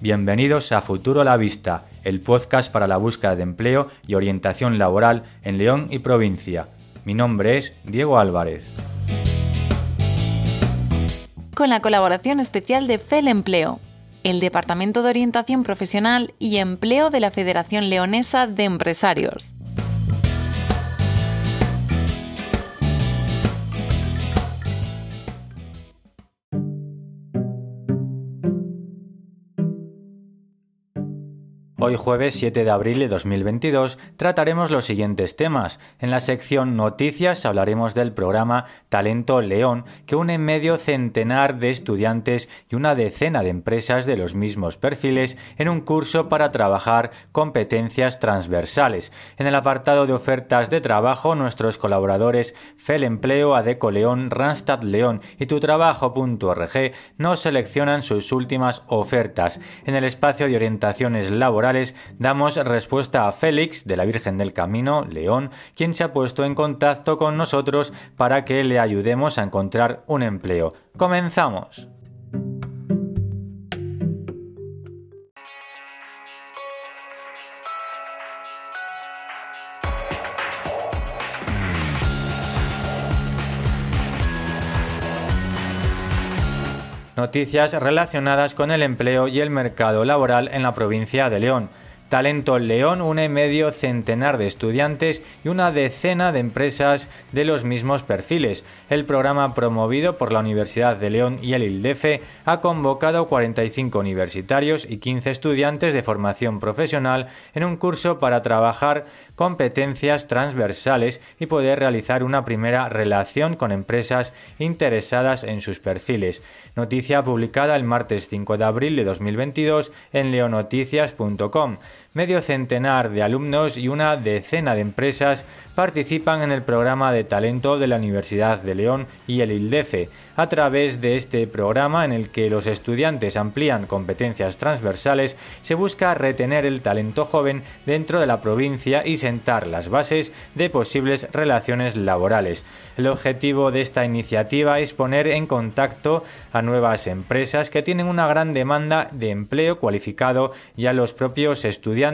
Bienvenidos a Futuro a la Vista, el podcast para la búsqueda de empleo y orientación laboral en León y provincia. Mi nombre es Diego Álvarez. Con la colaboración especial de FEL Empleo, el Departamento de Orientación Profesional y Empleo de la Federación Leonesa de Empresarios. Hoy jueves 7 de abril de 2022 trataremos los siguientes temas. En la sección Noticias hablaremos del programa Talento León, que une medio centenar de estudiantes y una decena de empresas de los mismos perfiles en un curso para trabajar competencias transversales. En el apartado de ofertas de trabajo, nuestros colaboradores FEL Empleo, Adeco León, Randstad León y tutrabajo.org nos seleccionan sus últimas ofertas. En el espacio de orientaciones laborales damos respuesta a Félix de la Virgen del Camino, León, quien se ha puesto en contacto con nosotros para que le ayudemos a encontrar un empleo. Comenzamos. Noticias relacionadas con el empleo y el mercado laboral en la provincia de León. Talento León une medio centenar de estudiantes y una decena de empresas de los mismos perfiles. El programa promovido por la Universidad de León y el ILDEFE ha convocado 45 universitarios y 15 estudiantes de formación profesional en un curso para trabajar competencias transversales y poder realizar una primera relación con empresas interesadas en sus perfiles. Noticia publicada el martes 5 de abril de 2022 en leonoticias.com. Medio centenar de alumnos y una decena de empresas participan en el programa de talento de la Universidad de León y el ILDEFE a través de este programa en el que los estudiantes amplían competencias transversales, se busca retener el talento joven dentro de la provincia y sentar las bases de posibles relaciones laborales. El objetivo de esta iniciativa es poner en contacto a nuevas empresas que tienen una gran demanda de empleo cualificado y a los propios estudiantes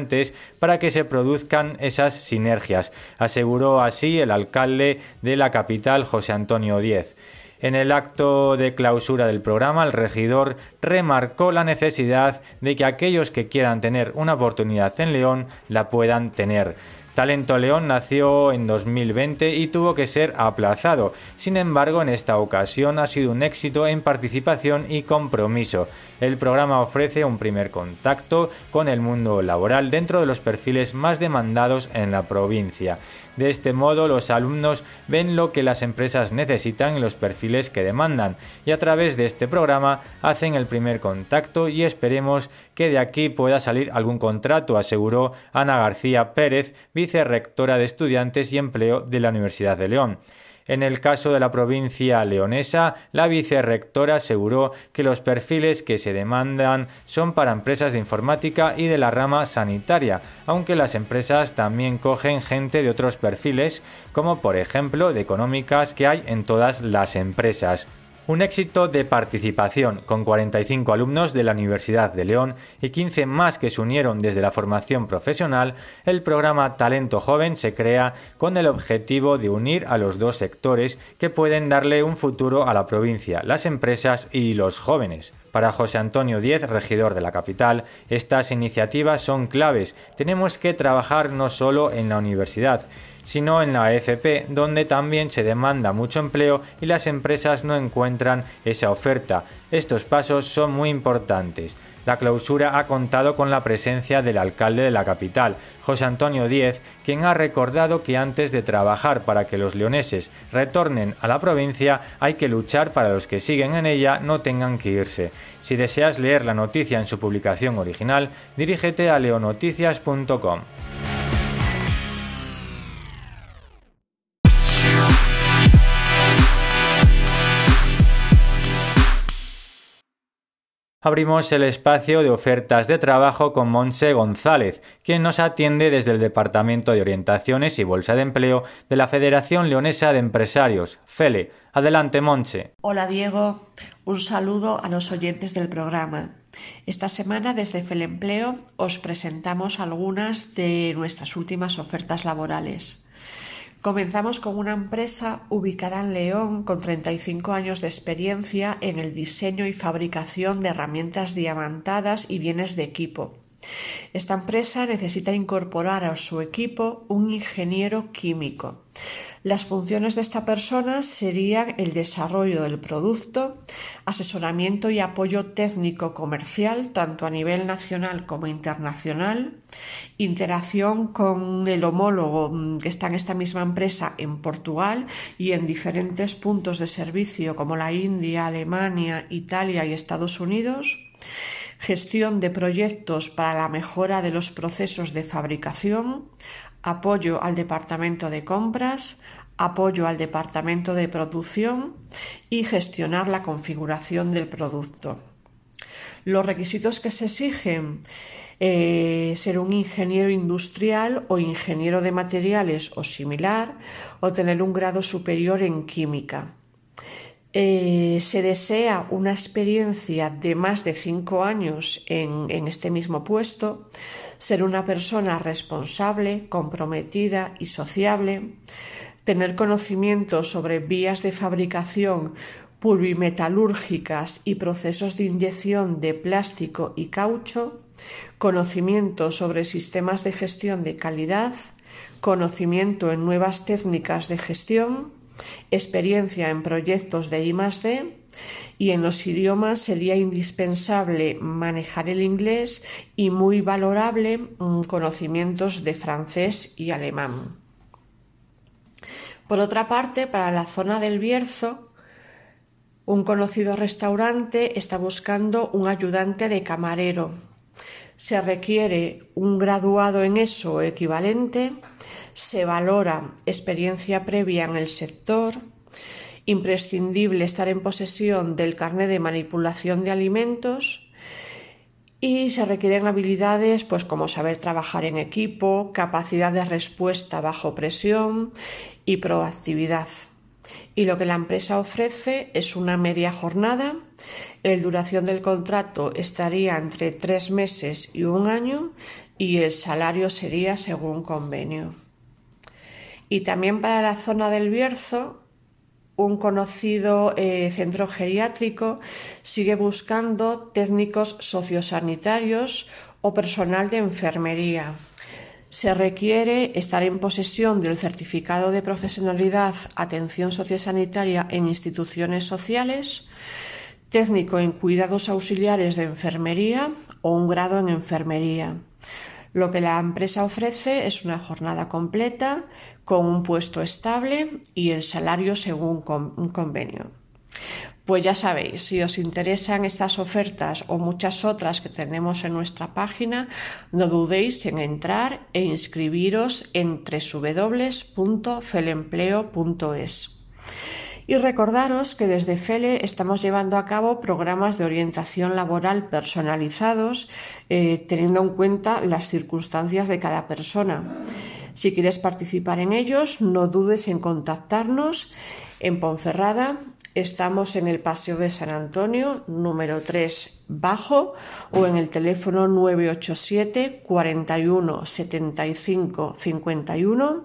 para que se produzcan esas sinergias, aseguró así el alcalde de la capital José Antonio Díez. En el acto de clausura del programa, el regidor remarcó la necesidad de que aquellos que quieran tener una oportunidad en León la puedan tener. Talento León nació en 2020 y tuvo que ser aplazado. Sin embargo, en esta ocasión ha sido un éxito en participación y compromiso. El programa ofrece un primer contacto con el mundo laboral dentro de los perfiles más demandados en la provincia. De este modo, los alumnos ven lo que las empresas necesitan y los perfiles que demandan, y a través de este programa hacen el primer contacto y esperemos que de aquí pueda salir algún contrato, aseguró Ana García Pérez, vicerrectora de Estudiantes y Empleo de la Universidad de León. En el caso de la provincia leonesa, la vicerrectora aseguró que los perfiles que se demandan son para empresas de informática y de la rama sanitaria, aunque las empresas también cogen gente de otros perfiles, como por ejemplo de económicas que hay en todas las empresas. Un éxito de participación, con 45 alumnos de la Universidad de León y 15 más que se unieron desde la formación profesional, el programa Talento Joven se crea con el objetivo de unir a los dos sectores que pueden darle un futuro a la provincia, las empresas y los jóvenes. Para José Antonio Díez, regidor de la capital, estas iniciativas son claves. Tenemos que trabajar no solo en la universidad, sino en la AFP, donde también se demanda mucho empleo y las empresas no encuentran esa oferta. Estos pasos son muy importantes. La clausura ha contado con la presencia del alcalde de la capital, José Antonio Díez, quien ha recordado que antes de trabajar para que los leoneses retornen a la provincia hay que luchar para los que siguen en ella no tengan que irse. Si deseas leer la noticia en su publicación original, dirígete a leonoticias.com. abrimos el espacio de ofertas de trabajo con Monse González, quien nos atiende desde el Departamento de Orientaciones y Bolsa de Empleo de la Federación Leonesa de Empresarios, FELE. Adelante, Monse. Hola, Diego. Un saludo a los oyentes del programa. Esta semana desde FELE Empleo os presentamos algunas de nuestras últimas ofertas laborales. Comenzamos con una empresa ubicada en León con 35 años de experiencia en el diseño y fabricación de herramientas diamantadas y bienes de equipo. Esta empresa necesita incorporar a su equipo un ingeniero químico. Las funciones de esta persona serían el desarrollo del producto, asesoramiento y apoyo técnico comercial, tanto a nivel nacional como internacional, interacción con el homólogo mm, que está en esta misma empresa en Portugal y en diferentes puntos de servicio como la India, Alemania, Italia y Estados Unidos, gestión de proyectos para la mejora de los procesos de fabricación, apoyo al departamento de compras, apoyo al departamento de producción y gestionar la configuración del producto. Los requisitos que se exigen eh, ser un ingeniero industrial o ingeniero de materiales o similar o tener un grado superior en química. Eh, se desea una experiencia de más de cinco años en, en este mismo puesto, ser una persona responsable, comprometida y sociable, tener conocimiento sobre vías de fabricación pulvimetalúrgicas y procesos de inyección de plástico y caucho, conocimiento sobre sistemas de gestión de calidad, conocimiento en nuevas técnicas de gestión, experiencia en proyectos de I+D y en los idiomas sería indispensable manejar el inglés y muy valorable mm, conocimientos de francés y alemán. Por otra parte, para la zona del Bierzo, un conocido restaurante está buscando un ayudante de camarero. Se requiere un graduado en eso equivalente, se valora experiencia previa en el sector, imprescindible estar en posesión del carnet de manipulación de alimentos y se requieren habilidades pues como saber trabajar en equipo, capacidad de respuesta bajo presión y proactividad. Y lo que la empresa ofrece es una media jornada. La duración del contrato estaría entre tres meses y un año y el salario sería según convenio. Y también para la zona del Bierzo, un conocido eh, centro geriátrico sigue buscando técnicos sociosanitarios o personal de enfermería se requiere estar en posesión del certificado de profesionalidad Atención Sociosanitaria en instituciones sociales, técnico en cuidados auxiliares de enfermería o un grado en enfermería. Lo que la empresa ofrece es una jornada completa con un puesto estable y el salario según un convenio. Pues ya sabéis, si os interesan estas ofertas o muchas otras que tenemos en nuestra página, no dudéis en entrar e inscribiros en www.felempleo.es. Y recordaros que desde FELE estamos llevando a cabo programas de orientación laboral personalizados, eh, teniendo en cuenta las circunstancias de cada persona. Si quieres participar en ellos, no dudes en contactarnos en Ponferrada Estamos en el Paseo de San Antonio, número 3 bajo, o en el teléfono 987 41 75 51.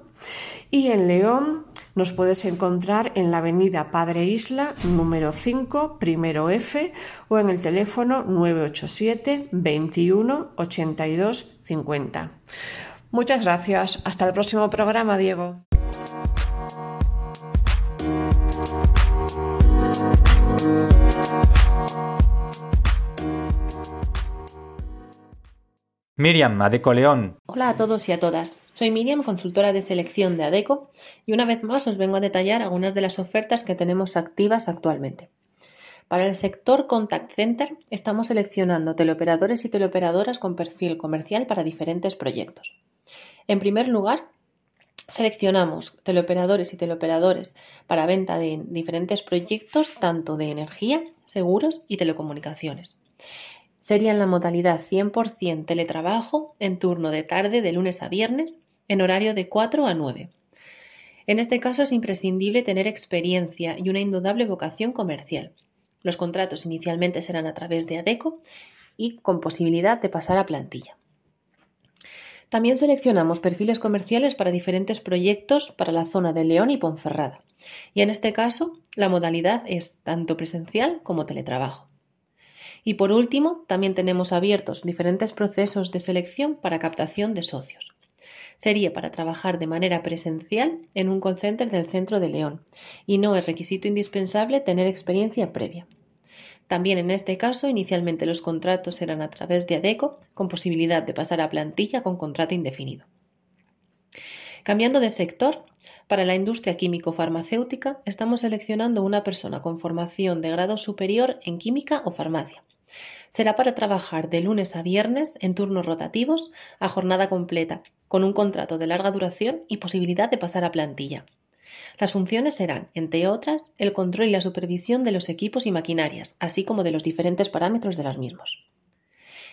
Y en León nos puedes encontrar en la avenida Padre Isla, número 5, primero F, o en el teléfono 987 21 82 50. Muchas gracias. Hasta el próximo programa, Diego. Miriam, Adeco León. Hola a todos y a todas. Soy Miriam, consultora de selección de Adeco, y una vez más os vengo a detallar algunas de las ofertas que tenemos activas actualmente. Para el sector Contact Center estamos seleccionando teleoperadores y teleoperadoras con perfil comercial para diferentes proyectos. En primer lugar, seleccionamos teleoperadores y teleoperadores para venta de diferentes proyectos tanto de energía, seguros y telecomunicaciones. Sería en la modalidad 100% teletrabajo en turno de tarde de lunes a viernes en horario de 4 a 9. En este caso es imprescindible tener experiencia y una indudable vocación comercial. Los contratos inicialmente serán a través de ADECO y con posibilidad de pasar a plantilla. También seleccionamos perfiles comerciales para diferentes proyectos para la zona de León y Ponferrada. Y en este caso, la modalidad es tanto presencial como teletrabajo. Y por último, también tenemos abiertos diferentes procesos de selección para captación de socios. Sería para trabajar de manera presencial en un call center del centro de León y no es requisito indispensable tener experiencia previa. También en este caso, inicialmente los contratos eran a través de ADECO, con posibilidad de pasar a plantilla con contrato indefinido. Cambiando de sector, para la industria químico-farmacéutica estamos seleccionando una persona con formación de grado superior en química o farmacia. Será para trabajar de lunes a viernes en turnos rotativos a jornada completa, con un contrato de larga duración y posibilidad de pasar a plantilla. Las funciones serán, entre otras, el control y la supervisión de los equipos y maquinarias, así como de los diferentes parámetros de los mismos.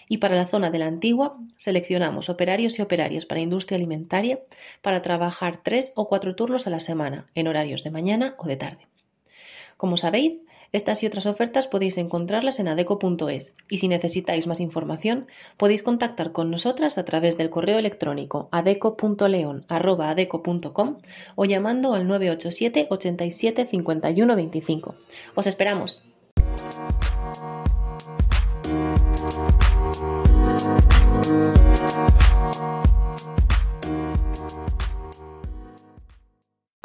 Y para la zona de la antigua, seleccionamos operarios y operarias para industria alimentaria para trabajar tres o cuatro turnos a la semana, en horarios de mañana o de tarde. Como sabéis, estas y otras ofertas podéis encontrarlas en adeco.es y si necesitáis más información podéis contactar con nosotras a través del correo electrónico adeco.leon.adeco.com o llamando al 987 87 51 25. ¡Os esperamos!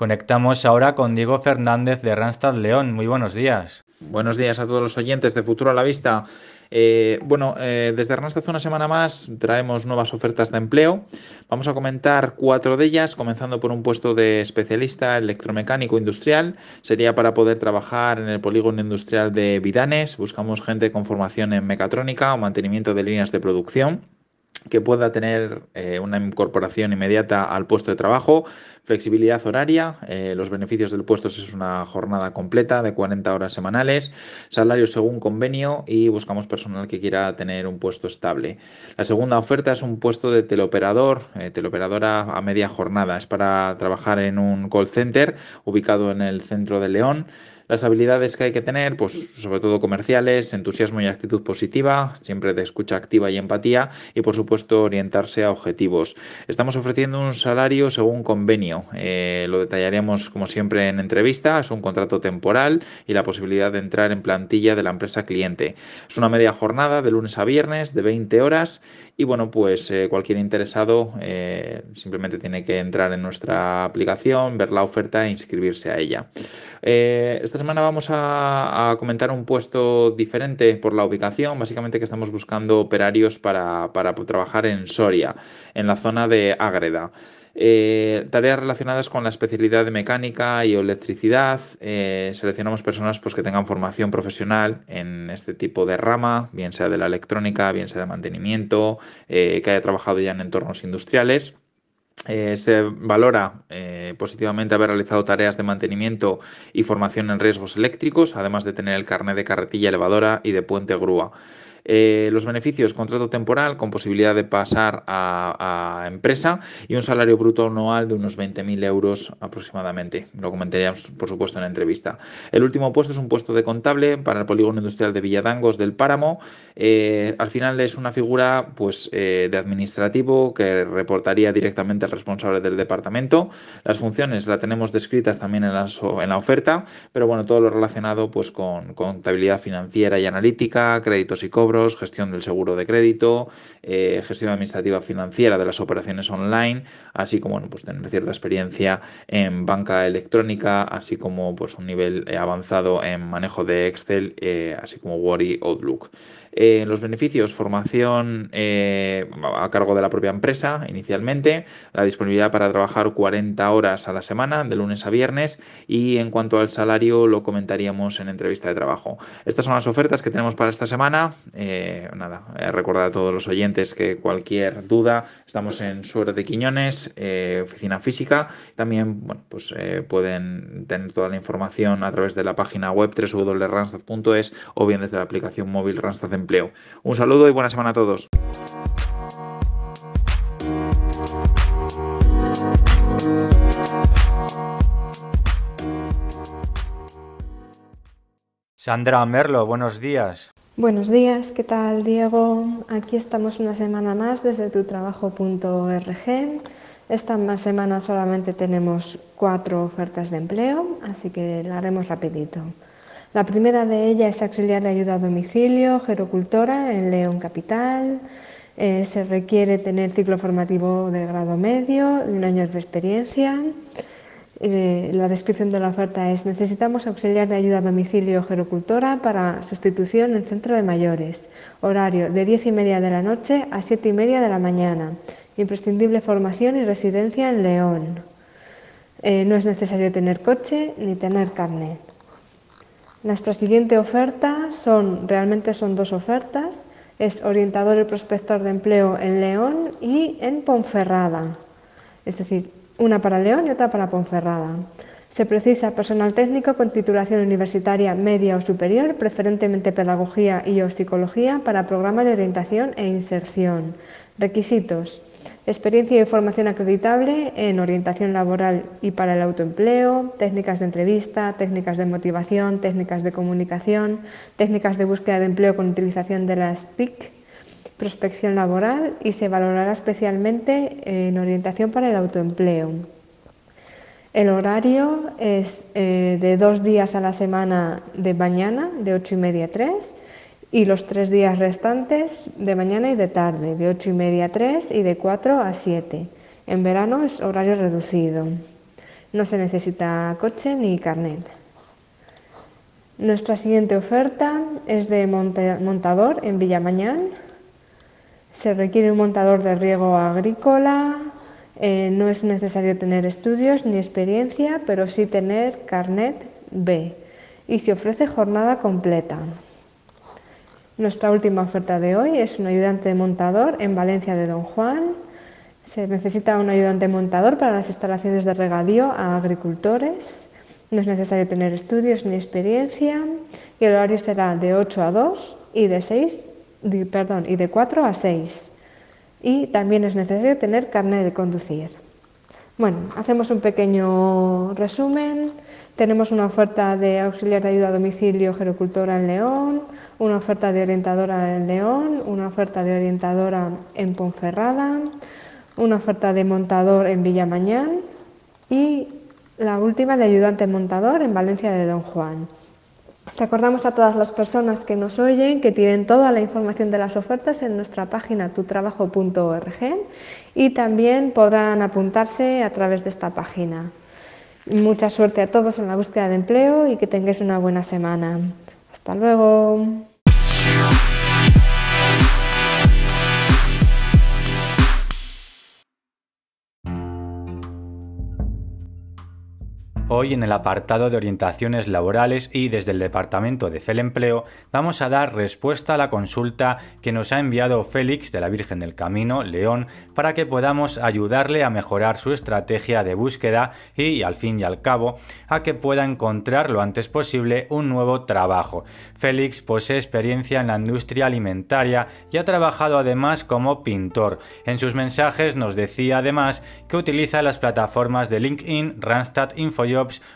Conectamos ahora con Diego Fernández de Randstad León. Muy buenos días. Buenos días a todos los oyentes de Futuro a la Vista. Eh, bueno, eh, desde Randstad una semana más traemos nuevas ofertas de empleo. Vamos a comentar cuatro de ellas, comenzando por un puesto de especialista electromecánico industrial. Sería para poder trabajar en el polígono industrial de Vidanes. Buscamos gente con formación en mecatrónica o mantenimiento de líneas de producción que pueda tener eh, una incorporación inmediata al puesto de trabajo, flexibilidad horaria, eh, los beneficios del puesto es una jornada completa de 40 horas semanales, salario según convenio y buscamos personal que quiera tener un puesto estable. La segunda oferta es un puesto de teleoperador, eh, teleoperadora a media jornada, es para trabajar en un call center ubicado en el centro de León. Las habilidades que hay que tener, pues sobre todo comerciales, entusiasmo y actitud positiva, siempre de escucha activa y empatía y por supuesto orientarse a objetivos. Estamos ofreciendo un salario según convenio. Eh, lo detallaríamos como siempre en entrevista. Es un contrato temporal y la posibilidad de entrar en plantilla de la empresa cliente. Es una media jornada de lunes a viernes de 20 horas y bueno, pues eh, cualquier interesado eh, simplemente tiene que entrar en nuestra aplicación, ver la oferta e inscribirse a ella. esta semana vamos a, comentar un puesto diferente por la ubicación, básicamente que estamos buscando operarios para, trabajar en Soria, en la zona de Ágreda. Eh, tareas relacionadas con la especialidad de mecánica y electricidad. Eh, seleccionamos personas pues, que tengan formación profesional en este tipo de rama, bien sea de la electrónica, bien sea de mantenimiento, eh, que haya trabajado ya en entornos industriales. Eh, se valora eh, positivamente haber realizado tareas de mantenimiento y formación en riesgos eléctricos, además de tener el carnet de carretilla elevadora y de puente grúa. Eh, los beneficios, contrato temporal con posibilidad de pasar a, empresa y un salario bruto anual de unos 20.000 euros aproximadamente. Lo comentaríamos, por supuesto, en la entrevista. El último puesto es un puesto de contable para el polígono industrial de Villadangos del Páramo. Eh, al final es una figura pues, eh, de administrativo que reportaría directamente al responsable del departamento. Las funciones las tenemos descritas también en la, oferta, pero bueno, todo lo relacionado pues, con contabilidad financiera y analítica, créditos y cobros gestión del seguro de crédito, eh, gestión administrativa financiera de las operaciones online, así como bueno, pues tener cierta experiencia en banca electrónica, así como pues, un nivel avanzado en manejo de Excel, eh, así como Word y Outlook. Eh, los beneficios, formación eh, a cargo de la propia empresa inicialmente, la disponibilidad para trabajar 40 horas a la semana, de lunes a viernes, y en cuanto al salario lo comentaríamos en entrevista de trabajo. Estas son las ofertas que tenemos para esta semana. Eh, nada, recordar a todos los oyentes que cualquier duda, estamos en Suerte de Quiñones, oficina física. También pues, pueden tener toda la información a través de la página web www.ranstad.es o bien desde la aplicación móvil Randstad empleo. Un saludo y buena semana a todos. Sandra Merlo, buenos días. Buenos días, ¿qué tal Diego? Aquí estamos una semana más desde tutrabajo.org. Esta semana solamente tenemos cuatro ofertas de empleo, así que la haremos rapidito. La primera de ellas es auxiliar de ayuda a domicilio, gerocultora en León Capital. Eh, se requiere tener ciclo formativo de grado medio un año de experiencia. Eh, la descripción de la oferta es necesitamos auxiliar de ayuda a domicilio gerocultora para sustitución en centro de mayores. Horario de 10 y media de la noche a 7 y media de la mañana. Imprescindible formación y residencia en León. Eh, no es necesario tener coche ni tener carnet. Nuestra siguiente oferta son, realmente son dos ofertas. Es orientador y prospector de empleo en León y en Ponferrada. Es decir, una para León y otra para Ponferrada. Se precisa personal técnico con titulación universitaria media o superior, preferentemente pedagogía y o psicología para programa de orientación e inserción. Requisitos. Experiencia y formación acreditable en orientación laboral y para el autoempleo, técnicas de entrevista, técnicas de motivación, técnicas de comunicación, técnicas de búsqueda de empleo con utilización de las TIC, prospección laboral y se valorará especialmente en orientación para el autoempleo. El horario es eh, de dos días a la semana de mañana, de ocho y media a 3, y los tres días restantes de mañana y de tarde, de ocho y media a 3 y de 4 a 7. En verano es horario reducido. No se necesita coche ni carnet. Nuestra siguiente oferta es de montador en Villamañán se requiere un montador de riego agrícola, eh, no es necesario tener estudios ni experiencia, pero sí tener carnet B y se ofrece jornada completa. Nuestra última oferta de hoy es un ayudante montador en Valencia de Don Juan. Se necesita un ayudante montador para las instalaciones de regadío a agricultores. No es necesario tener estudios ni experiencia el horario será de 8 a 2 y de 6 perdón, y de 4 a 6. Y también es necesario tener carnet de conducir. Bueno, hacemos un pequeño resumen. Tenemos una oferta de auxiliar de ayuda a domicilio gerocultora en León, una oferta de orientadora en León, una oferta de orientadora en Ponferrada, una oferta de montador en Villamañán y la última de ayudante montador en Valencia de Don Juan. Recordamos a todas las personas que nos oyen que tienen toda la información de las ofertas en nuestra página tutrabajo.org y también podrán apuntarse a través de esta página. Mucha suerte a todos en la búsqueda de empleo y que tengáis una buena semana. Hasta luego. Hoy en el apartado de orientaciones laborales y desde el Departamento de FEL Empleo vamos a dar respuesta a la consulta que nos ha enviado Félix de la Virgen del Camino, León, para que podamos ayudarle a mejorar su estrategia de búsqueda y, al fin y al cabo, a que pueda encontrar lo antes posible un nuevo trabajo. Félix posee experiencia en la industria alimentaria y ha trabajado además como pintor. En sus mensajes nos decía además que utiliza las plataformas de LinkedIn, Randstad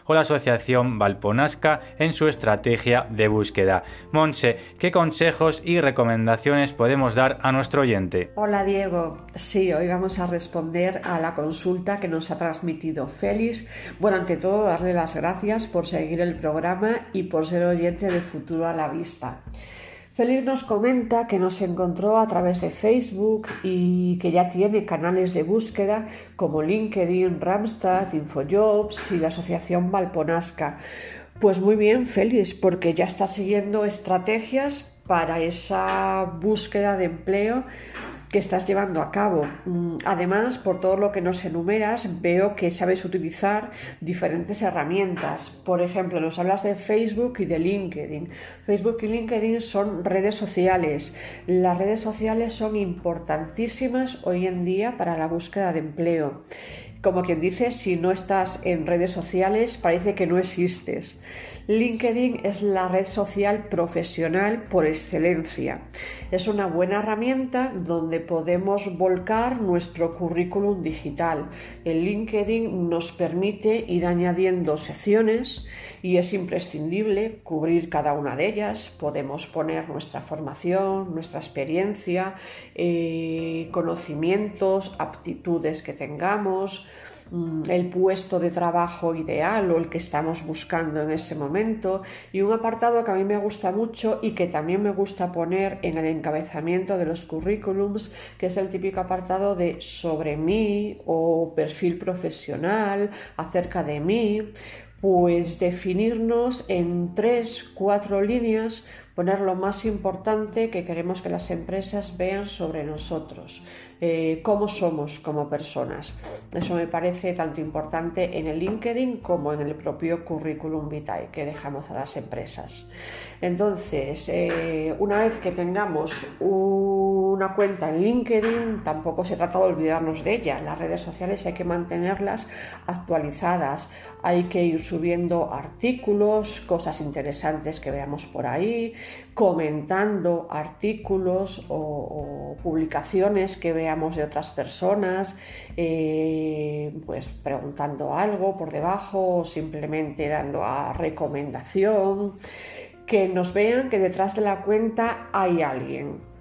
O la Asociación Valponasca en su estrategia de búsqueda. Monse, ¿qué consejos y recomendaciones podemos dar a nuestro oyente? Hola Diego, sí, hoy vamos a responder a la consulta que nos ha transmitido Félix. Bueno, ante todo, darle las gracias por seguir el programa y por ser oyente de Futuro a la Vista. Félix nos comenta que nos encontró a través de Facebook y que ya tiene canales de búsqueda como LinkedIn, Ramstad, Infojobs y la Asociación Valponasca. Pues muy bien, Félix, porque ya está siguiendo estrategias para esa búsqueda de empleo que estás llevando a cabo. Mm, además, por todo lo que nos enumeras, veo que sabes utilizar diferentes herramientas. Por ejemplo, nos hablas de Facebook y de LinkedIn. Facebook y LinkedIn son redes sociales. Las redes sociales son importantísimas hoy en día para la búsqueda de empleo. Como quien dice, si no estás en redes sociales, parece que no existes. LinkedIn es la red social profesional por excelencia. Es una buena herramienta donde podemos volcar nuestro currículum digital. El LinkedIn nos permite ir añadiendo secciones y es imprescindible cubrir cada una de ellas. Podemos poner nuestra formación, nuestra experiencia, eh, conocimientos, aptitudes que tengamos, Mm, el puesto de trabajo ideal o el que estamos buscando en ese momento y un apartado que a mí me gusta mucho y que también me gusta poner en el encabezamiento de los currículums que es el típico apartado de sobre mí o perfil profesional acerca de mí pues definirnos en tres, cuatro líneas poner lo más importante que queremos que las empresas vean sobre nosotros, eh, cómo somos como personas. Eso me parece tanto importante en el LinkedIn como en el propio currículum vitae que dejamos a las empresas. Entonces, eh, una vez que tengamos una cuenta en LinkedIn, tampoco se trata de olvidarnos de ella. Las redes sociales hay que mantenerlas actualizadas, hay que ir subiendo artículos, cosas interesantes que veamos por ahí, comentando artículos o, publicaciones que veamos de otras personas, eh, pues preguntando algo por debajo o simplemente dando a recomendación que nos vean que detrás de la cuenta hay alguien.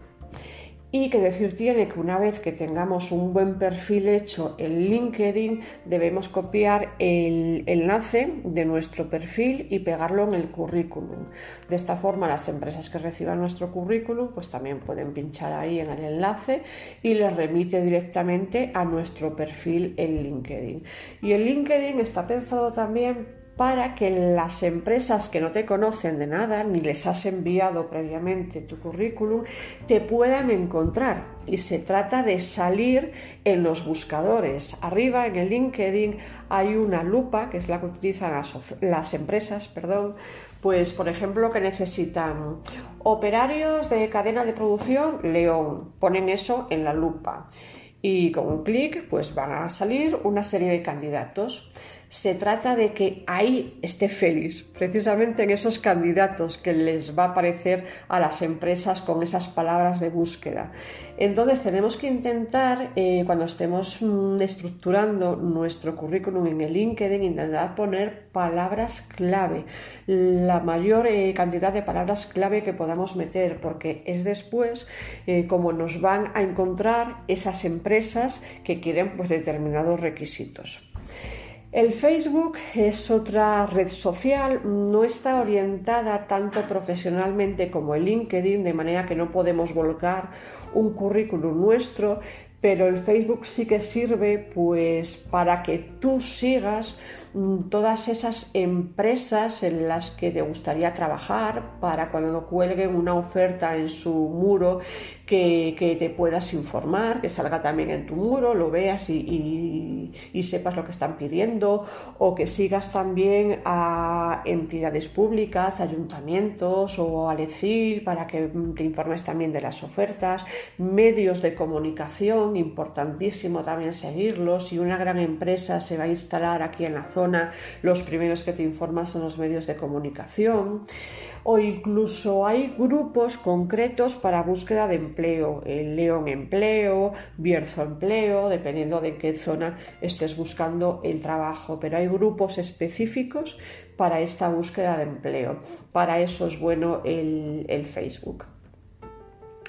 Y que decir tiene que una vez que tengamos un buen perfil hecho en LinkedIn, debemos copiar el enlace de nuestro perfil y pegarlo en el currículum. De esta forma, las empresas que reciban nuestro currículum, pues también pueden pinchar ahí en el enlace y les remite directamente a nuestro perfil en LinkedIn. Y el LinkedIn está pensado también para que las empresas que no te conocen de nada ni les has enviado previamente tu currículum te puedan encontrar. Y se trata de salir en los buscadores. Arriba en el LinkedIn hay una lupa que es la que utilizan las, empresas, perdón, pues por ejemplo que necesitan operarios de cadena de producción León, ponen eso en la lupa. Y con un clic pues van a salir una serie de candidatos se trata de que ahí esté Félix, precisamente en esos candidatos que les va a aparecer a las empresas con esas palabras de búsqueda. Entonces tenemos que intentar, eh, cuando estemos mm, estructurando nuestro currículum en el LinkedIn, intentar poner palabras clave, la mayor eh, cantidad de palabras clave que podamos meter, porque es después eh, como nos van a encontrar esas empresas que quieren pues, determinados requisitos. El Facebook es otra red social, no está orientada tanto profesionalmente como el LinkedIn, de manera que no podemos volcar un currículum nuestro, pero el Facebook sí que sirve pues para que tú sigas todas esas empresas en las que te gustaría trabajar para cuando cuelguen una oferta en su muro que, te puedas informar, que salga también en tu muro, lo veas y, sepas lo que están pidiendo o que sigas también a entidades públicas, ayuntamientos o al ECIL para que te informes también de las ofertas, medios de comunicación importantísimo también seguirlos. Si una gran empresa se va a instalar aquí en la zona, los primeros que te informan son los medios de comunicación. O incluso hay grupos concretos para búsqueda de empleo, el León Empleo, Bierzo Empleo, dependiendo de qué zona estés buscando el trabajo. Pero hay grupos específicos para esta búsqueda de empleo. Para eso es bueno el Facebook.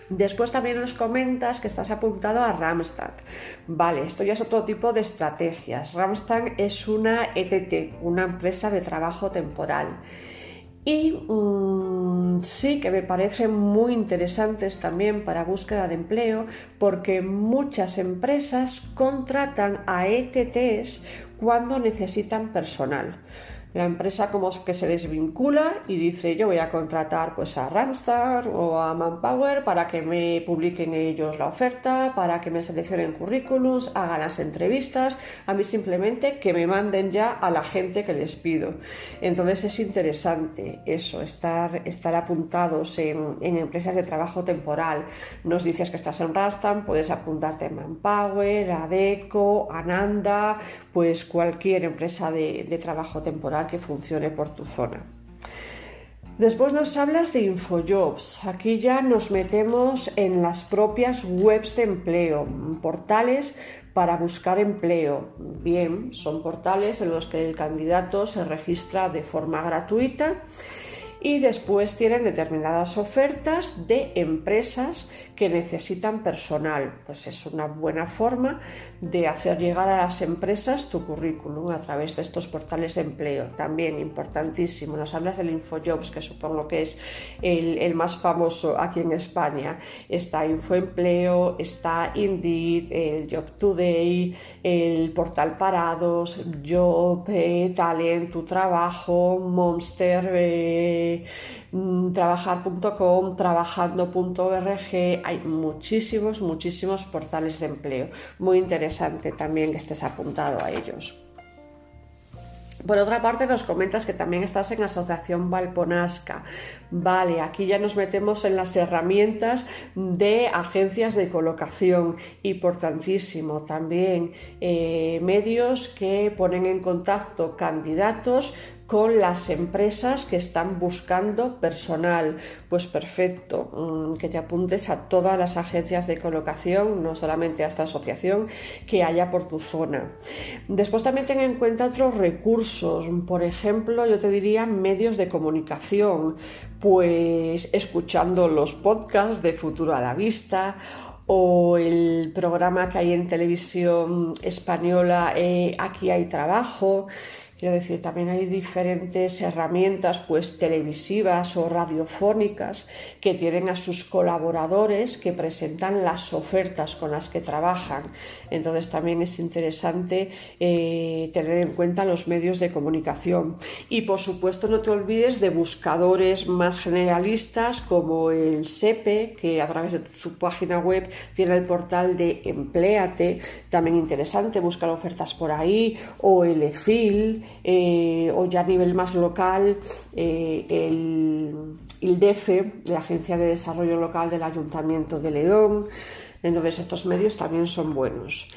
Después también nos comentas que estás apuntado a Ramstad. Vale, esto ya es otro tipo de estrategias. Ramstad es una ETT, una empresa de trabajo temporal. Y mm, sí que me parecen muy interesantes también para búsqueda de empleo porque muchas empresas contratan a ETTs cuando necesitan personal la empresa como que se desvincula y dice yo voy a contratar pues a Ramstar o a Manpower para que me publiquen ellos la oferta, para que me seleccionen currículums, hagan las entrevistas, a mí simplemente que me manden ya a la gente que les pido. Entonces es interesante eso, estar, estar apuntados en, empresas de trabajo temporal. Nos dices que estás en Rastan, puedes apuntarte a Manpower, a Deco, Ananda, pues cualquier empresa de trabajo temporal que funcione por tu zona. Después nos hablas de Infojobs. Aquí ya nos metemos en las propias webs de empleo, portales para buscar empleo. Bien, son portales en los que el candidato se registra de forma gratuita y después tienen determinadas ofertas de empresas que necesitan personal. Pues es una buena forma de hacer llegar a las empresas tu currículum a través de estos portales de empleo. También importantísimo, nos hablas del InfoJobs, que supongo que es el, más famoso aquí en España. Está Infoempleo, está Indeed, el Job Today, el portal Parados, Job, eh, Talent, Tu Trabajo, Monster. Eh, Trabajar.com, trabajando.org, hay muchísimos, muchísimos portales de empleo. Muy interesante también que estés apuntado a ellos. Por otra parte, nos comentas que también estás en Asociación Valponasca. Vale, aquí ya nos metemos en las herramientas de agencias de colocación. Importantísimo también eh, medios que ponen en contacto candidatos con las empresas que están buscando personal. Pues perfecto, mm, que te apuntes a todas las agencias de colocación, no solamente a esta asociación que haya por tu zona. Después también ten en cuenta otros recursos, por ejemplo, yo te diría medios de comunicación, pues escuchando los podcasts de Futuro a la Vista o el programa que hay en televisión española eh, Aquí hay trabajo Quiero decir, también hay diferentes herramientas pues televisivas o radiofónicas que tienen a sus colaboradores que presentan las ofertas con las que trabajan. Entonces también es interesante eh, tener en cuenta los medios de comunicación. Y por supuesto no te olvides de buscadores más generalistas como el SEPE, que a través de su página web tiene el portal de Empleate, también interesante buscar ofertas por ahí, o el EFIL, eh, o ya a nivel más local, eh, el, el DEFE, la Agencia de Desarrollo Local del Ayuntamiento de León. Entonces estos medios también son buenos.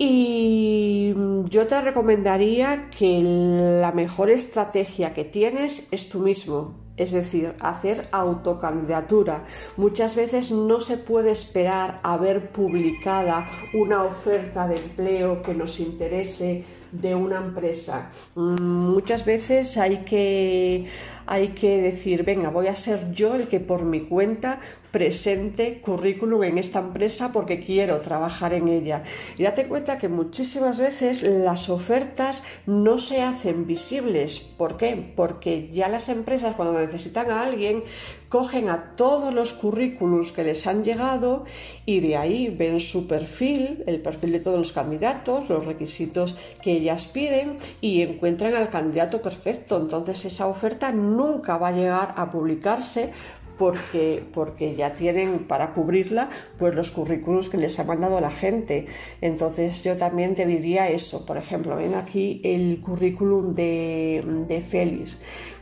Y yo te recomendaría que la mejor estrategia que tienes es tú mismo, es decir, hacer autocandidatura. Muchas veces no se puede esperar a ver publicada una oferta de empleo que nos interese de una empresa. Mm, muchas veces hay que, hay que decir, venga, voy a ser yo el que por mi cuenta presente currículum en esta empresa porque quiero trabajar en ella. Y date cuenta que muchísimas veces las ofertas no se hacen visibles. ¿Por qué? Porque ya las empresas cuando necesitan a alguien cogen a todos los currículums que les han llegado y de ahí ven su perfil, el perfil de todos los candidatos, los requisitos que ellas piden y encuentran al candidato perfecto. Entonces esa oferta nunca va a llegar a publicarse porque, porque ya tienen para cubrirla pues los currículos que les ha mandado la gente. Entonces yo también te diría eso. Por ejemplo, ven aquí el currículum de, de Félix.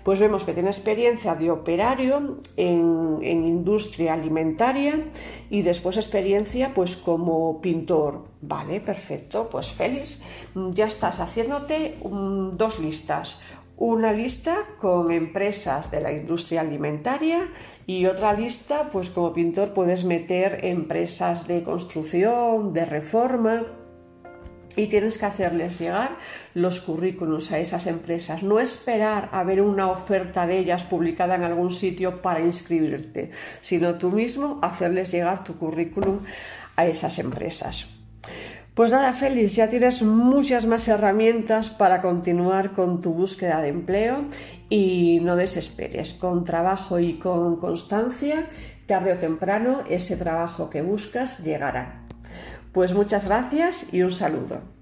Pues vemos que tiene experiencia de operario en, industria alimentaria y después experiencia pues como pintor. Vale, perfecto. Pues Félix, ya estás haciéndote dos listas una lista con empresas de la industria alimentaria y otra lista, pues como pintor puedes meter empresas de construcción, de reforma y tienes que hacerles llegar los currículums a esas empresas, no esperar a ver una oferta de ellas publicada en algún sitio para inscribirte, sino tú mismo hacerles llegar tu currículum a esas empresas. Pues nada, Félix, ya tienes muchas más herramientas para continuar con tu búsqueda de empleo y no desesperes. Con trabajo y con constancia, tarde o temprano, ese trabajo que buscas llegará. Pues muchas gracias y un saludo.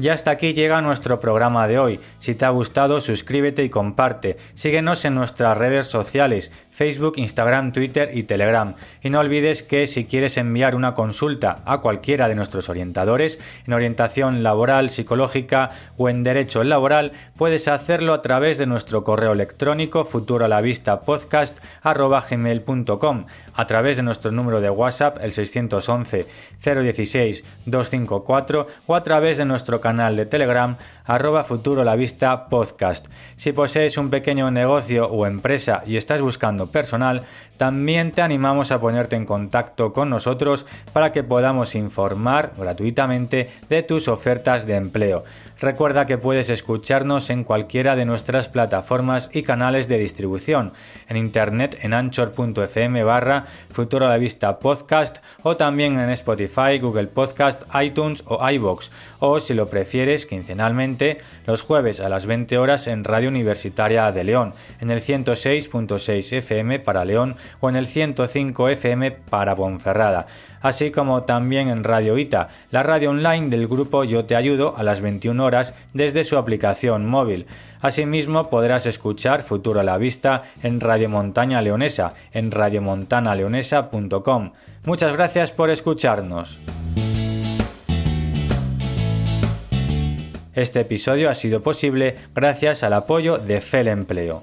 Y hasta aquí llega nuestro programa de hoy. Si te ha gustado, suscríbete y comparte. Síguenos en nuestras redes sociales, Facebook, Instagram, Twitter y Telegram. Y no olvides que si quieres enviar una consulta a cualquiera de nuestros orientadores en orientación laboral, psicológica o en derecho laboral, puedes hacerlo a través de nuestro correo electrónico futurolavistapodcast.com, a través de nuestro número de WhatsApp el 611 016 254 o a través de nuestro canal de Telegram arroba futuro la vista podcast. Si posees un pequeño negocio o empresa y estás buscando personal, también te animamos a ponerte en contacto con nosotros para que podamos informar gratuitamente de tus ofertas de empleo. Recuerda que puedes escucharnos en cualquiera de nuestras plataformas y canales de distribución, en internet en anchor.fm barra Futuro a la Vista Podcast o también en Spotify, Google Podcast, iTunes o iBox, o si lo prefieres quincenalmente, los jueves a las 20 horas en Radio Universitaria de León, en el 106.6 FM para León o en el 105 FM para Ponferrada así como también en Radio Ita, la radio online del grupo Yo Te Ayudo a las 21 horas desde su aplicación móvil. Asimismo podrás escuchar Futuro a la Vista en Radio Montaña Leonesa, en radiomontanaleonesa.com. Muchas gracias por escucharnos. Este episodio ha sido posible gracias al apoyo de FEL Empleo.